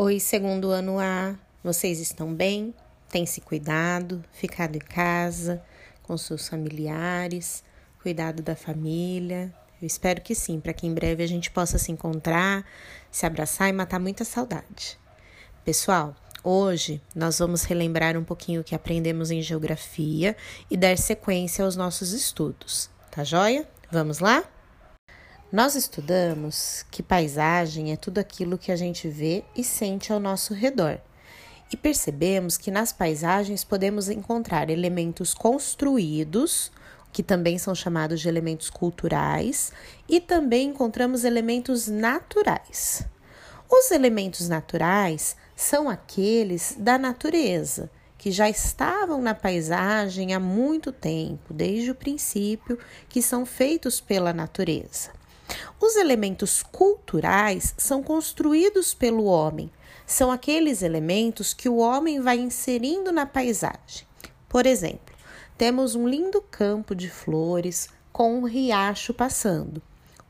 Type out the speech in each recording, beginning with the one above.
Oi, segundo ano A, vocês estão bem? Tem se cuidado, ficado em casa, com seus familiares, cuidado da família? Eu espero que sim, para que em breve a gente possa se encontrar, se abraçar e matar muita saudade. Pessoal, hoje nós vamos relembrar um pouquinho o que aprendemos em geografia e dar sequência aos nossos estudos, tá joia? Vamos lá? Nós estudamos que paisagem é tudo aquilo que a gente vê e sente ao nosso redor. E percebemos que nas paisagens podemos encontrar elementos construídos, que também são chamados de elementos culturais, e também encontramos elementos naturais. Os elementos naturais são aqueles da natureza, que já estavam na paisagem há muito tempo, desde o princípio, que são feitos pela natureza. Os elementos culturais são construídos pelo homem, são aqueles elementos que o homem vai inserindo na paisagem. Por exemplo, temos um lindo campo de flores com um riacho passando.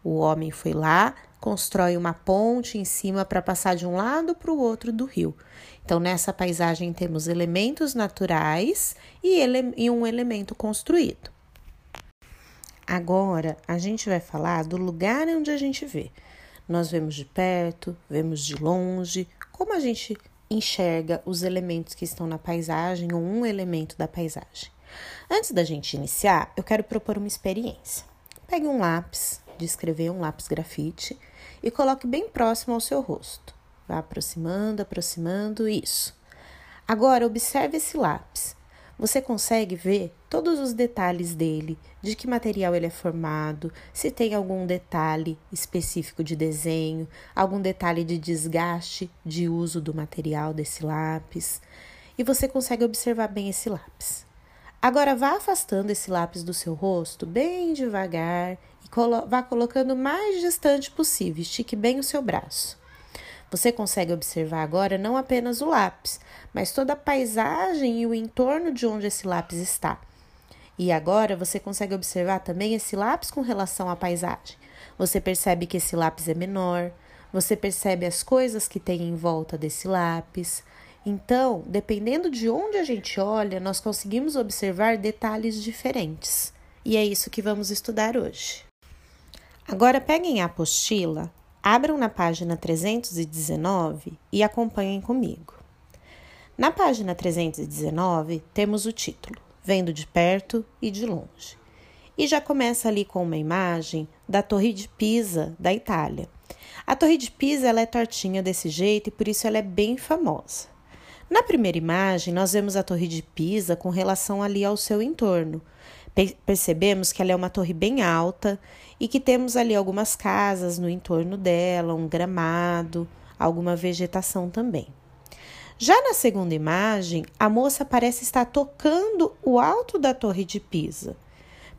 O homem foi lá, constrói uma ponte em cima para passar de um lado para o outro do rio. Então, nessa paisagem temos elementos naturais e, ele e um elemento construído. Agora a gente vai falar do lugar onde a gente vê. Nós vemos de perto, vemos de longe, como a gente enxerga os elementos que estão na paisagem ou um elemento da paisagem. Antes da gente iniciar, eu quero propor uma experiência. Pegue um lápis de escrever, um lápis grafite, e coloque bem próximo ao seu rosto. Vá aproximando, aproximando, isso. Agora observe esse lápis. Você consegue ver todos os detalhes dele, de que material ele é formado, se tem algum detalhe específico de desenho, algum detalhe de desgaste de uso do material desse lápis. E você consegue observar bem esse lápis. Agora vá afastando esse lápis do seu rosto bem devagar e colo vá colocando o mais distante possível. Estique bem o seu braço. Você consegue observar agora não apenas o lápis, mas toda a paisagem e o entorno de onde esse lápis está. E agora você consegue observar também esse lápis com relação à paisagem. Você percebe que esse lápis é menor, você percebe as coisas que tem em volta desse lápis. Então, dependendo de onde a gente olha, nós conseguimos observar detalhes diferentes. E é isso que vamos estudar hoje. Agora peguem a apostila Abram na página 319 e acompanhem comigo. Na página 319 temos o título Vendo de perto e de longe. E já começa ali com uma imagem da Torre de Pisa, da Itália. A Torre de Pisa ela é tortinha desse jeito e por isso ela é bem famosa. Na primeira imagem, nós vemos a Torre de Pisa com relação ali ao seu entorno. Percebemos que ela é uma torre bem alta e que temos ali algumas casas no entorno dela, um gramado, alguma vegetação também. Já na segunda imagem, a moça parece estar tocando o alto da Torre de Pisa.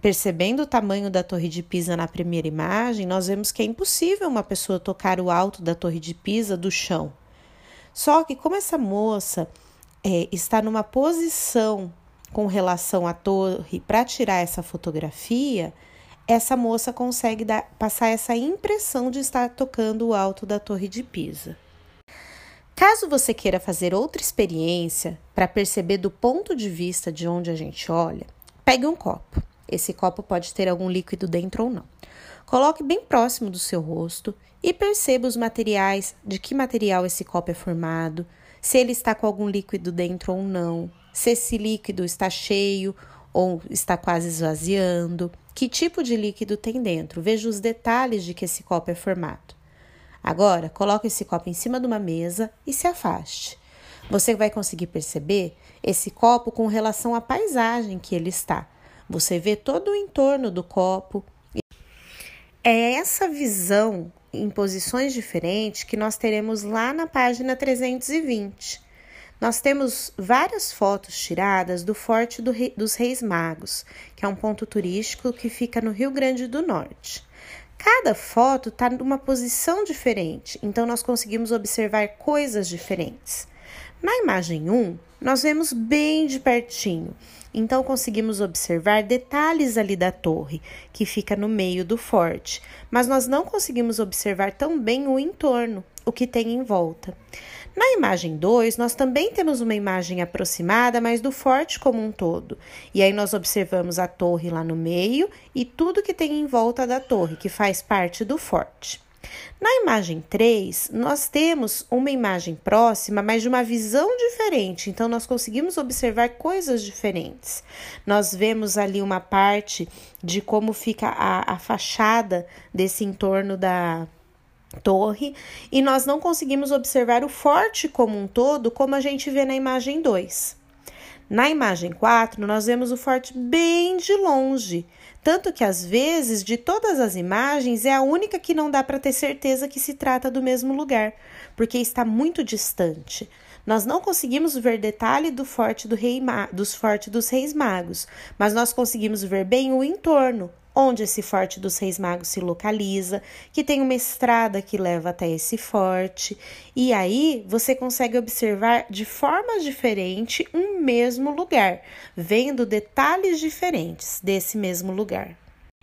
Percebendo o tamanho da Torre de Pisa na primeira imagem, nós vemos que é impossível uma pessoa tocar o alto da Torre de Pisa do chão. Só que, como essa moça é, está numa posição com relação à torre para tirar essa fotografia, essa moça consegue dar, passar essa impressão de estar tocando o alto da Torre de Pisa. Caso você queira fazer outra experiência para perceber do ponto de vista de onde a gente olha, pegue um copo. Esse copo pode ter algum líquido dentro ou não. Coloque bem próximo do seu rosto e perceba os materiais, de que material esse copo é formado, se ele está com algum líquido dentro ou não, se esse líquido está cheio ou está quase esvaziando, que tipo de líquido tem dentro. Veja os detalhes de que esse copo é formado. Agora, coloque esse copo em cima de uma mesa e se afaste. Você vai conseguir perceber esse copo com relação à paisagem que ele está. Você vê todo o entorno do copo. É essa visão em posições diferentes que nós teremos lá na página 320. Nós temos várias fotos tiradas do Forte do dos Reis Magos, que é um ponto turístico que fica no Rio Grande do Norte. Cada foto está numa posição diferente, então nós conseguimos observar coisas diferentes. Na imagem 1, nós vemos bem de pertinho então conseguimos observar detalhes ali da torre, que fica no meio do forte, mas nós não conseguimos observar tão bem o entorno, o que tem em volta. Na imagem 2, nós também temos uma imagem aproximada, mas do forte como um todo. E aí nós observamos a torre lá no meio e tudo que tem em volta da torre, que faz parte do forte. Na imagem 3, nós temos uma imagem próxima, mas de uma visão diferente, então nós conseguimos observar coisas diferentes. Nós vemos ali uma parte de como fica a, a fachada desse entorno da, torre e nós não conseguimos observar o forte como um todo, como a gente vê na imagem 2. Na imagem 4, nós vemos o forte bem de longe, tanto que às vezes, de todas as imagens, é a única que não dá para ter certeza que se trata do mesmo lugar, porque está muito distante. Nós não conseguimos ver detalhe do forte do rei dos fortes dos reis magos, mas nós conseguimos ver bem o entorno, onde esse forte dos Reis Magos se localiza, que tem uma estrada que leva até esse forte, e aí você consegue observar de forma diferente um mesmo lugar, vendo detalhes diferentes desse mesmo lugar.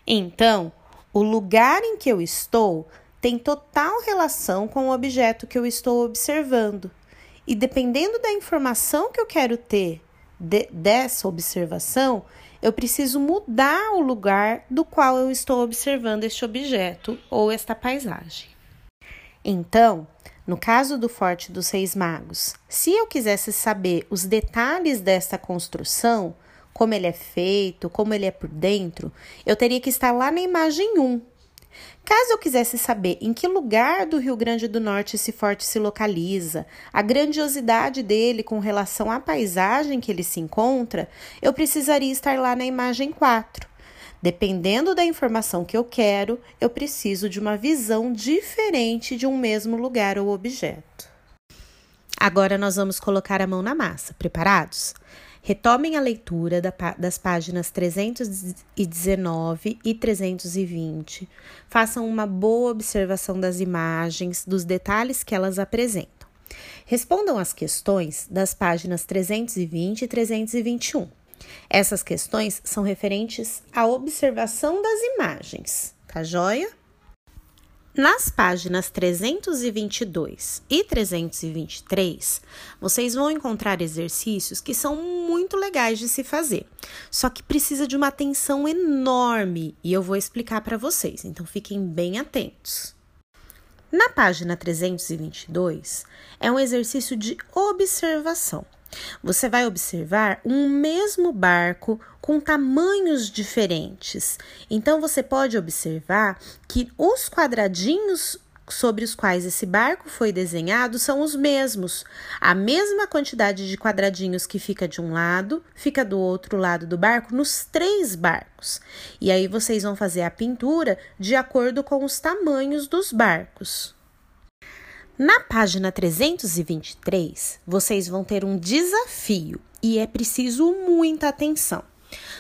Então, o lugar em que eu estou tem total relação com o objeto que eu estou observando. E dependendo da informação que eu quero ter de, dessa observação, eu preciso mudar o lugar do qual eu estou observando este objeto ou esta paisagem. Então, no caso do Forte dos Reis Magos, se eu quisesse saber os detalhes desta construção, como ele é feito, como ele é por dentro, eu teria que estar lá na imagem 1, Caso eu quisesse saber em que lugar do Rio Grande do Norte esse forte se localiza, a grandiosidade dele com relação à paisagem que ele se encontra, eu precisaria estar lá na imagem 4. Dependendo da informação que eu quero, eu preciso de uma visão diferente de um mesmo lugar ou objeto. Agora nós vamos colocar a mão na massa. Preparados? Retomem a leitura das páginas 319 e 320. Façam uma boa observação das imagens, dos detalhes que elas apresentam. Respondam as questões das páginas 320 e 321. Essas questões são referentes à observação das imagens, tá joia? Nas páginas 322 e 323, vocês vão encontrar exercícios que são muito legais de se fazer, só que precisa de uma atenção enorme e eu vou explicar para vocês, então fiquem bem atentos. Na página 322 é um exercício de observação. Você vai observar um mesmo barco com tamanhos diferentes. Então você pode observar que os quadradinhos sobre os quais esse barco foi desenhado são os mesmos. A mesma quantidade de quadradinhos que fica de um lado, fica do outro lado do barco nos três barcos. E aí vocês vão fazer a pintura de acordo com os tamanhos dos barcos. Na página 323, vocês vão ter um desafio e é preciso muita atenção.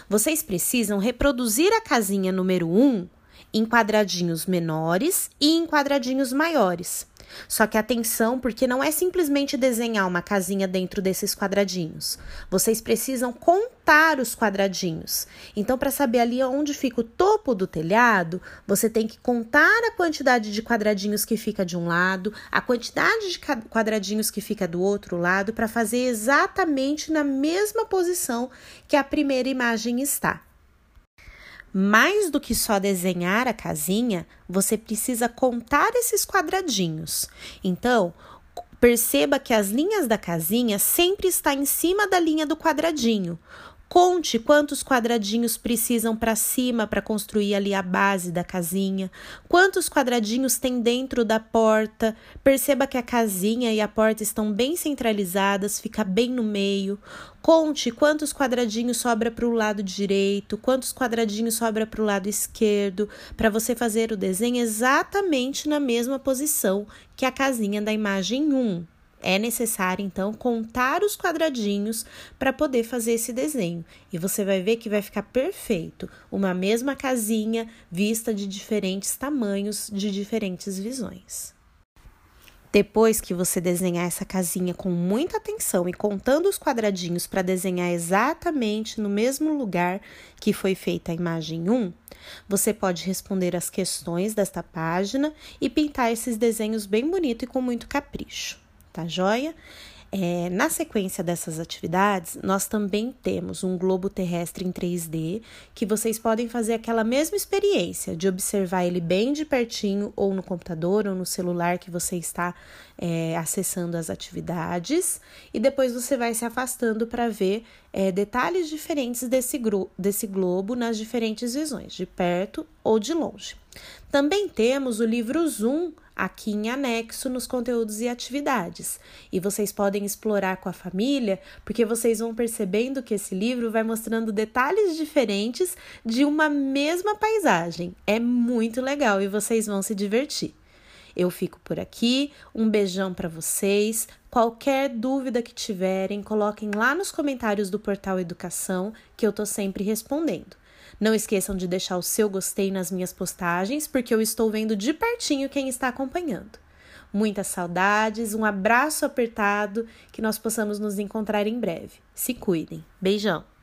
Vocês precisam reproduzir a casinha número 1 em quadradinhos menores e em quadradinhos maiores. Só que atenção, porque não é simplesmente desenhar uma casinha dentro desses quadradinhos. Vocês precisam contar os quadradinhos. Então, para saber ali onde fica o topo do telhado, você tem que contar a quantidade de quadradinhos que fica de um lado, a quantidade de quadradinhos que fica do outro lado, para fazer exatamente na mesma posição que a primeira imagem está. Mais do que só desenhar a casinha, você precisa contar esses quadradinhos. Então, perceba que as linhas da casinha sempre está em cima da linha do quadradinho. Conte quantos quadradinhos precisam para cima para construir ali a base da casinha, quantos quadradinhos tem dentro da porta. Perceba que a casinha e a porta estão bem centralizadas, fica bem no meio. Conte quantos quadradinhos sobra para o lado direito, quantos quadradinhos sobra para o lado esquerdo, para você fazer o desenho exatamente na mesma posição que a casinha da imagem 1. É necessário então contar os quadradinhos para poder fazer esse desenho. E você vai ver que vai ficar perfeito, uma mesma casinha vista de diferentes tamanhos, de diferentes visões. Depois que você desenhar essa casinha com muita atenção e contando os quadradinhos para desenhar exatamente no mesmo lugar que foi feita a imagem 1, você pode responder as questões desta página e pintar esses desenhos bem bonito e com muito capricho, tá joia? É, na sequência dessas atividades, nós também temos um globo terrestre em 3D que vocês podem fazer aquela mesma experiência de observar ele bem de pertinho, ou no computador ou no celular que você está é, acessando as atividades, e depois você vai se afastando para ver é, detalhes diferentes desse, desse globo nas diferentes visões, de perto ou de longe. Também temos o livro Zoom aqui em anexo nos conteúdos e atividades. E vocês podem explorar com a família, porque vocês vão percebendo que esse livro vai mostrando detalhes diferentes de uma mesma paisagem. É muito legal e vocês vão se divertir. Eu fico por aqui, um beijão para vocês. Qualquer dúvida que tiverem, coloquem lá nos comentários do portal Educação, que eu tô sempre respondendo. Não esqueçam de deixar o seu gostei nas minhas postagens, porque eu estou vendo de pertinho quem está acompanhando. Muitas saudades, um abraço apertado, que nós possamos nos encontrar em breve. Se cuidem. Beijão!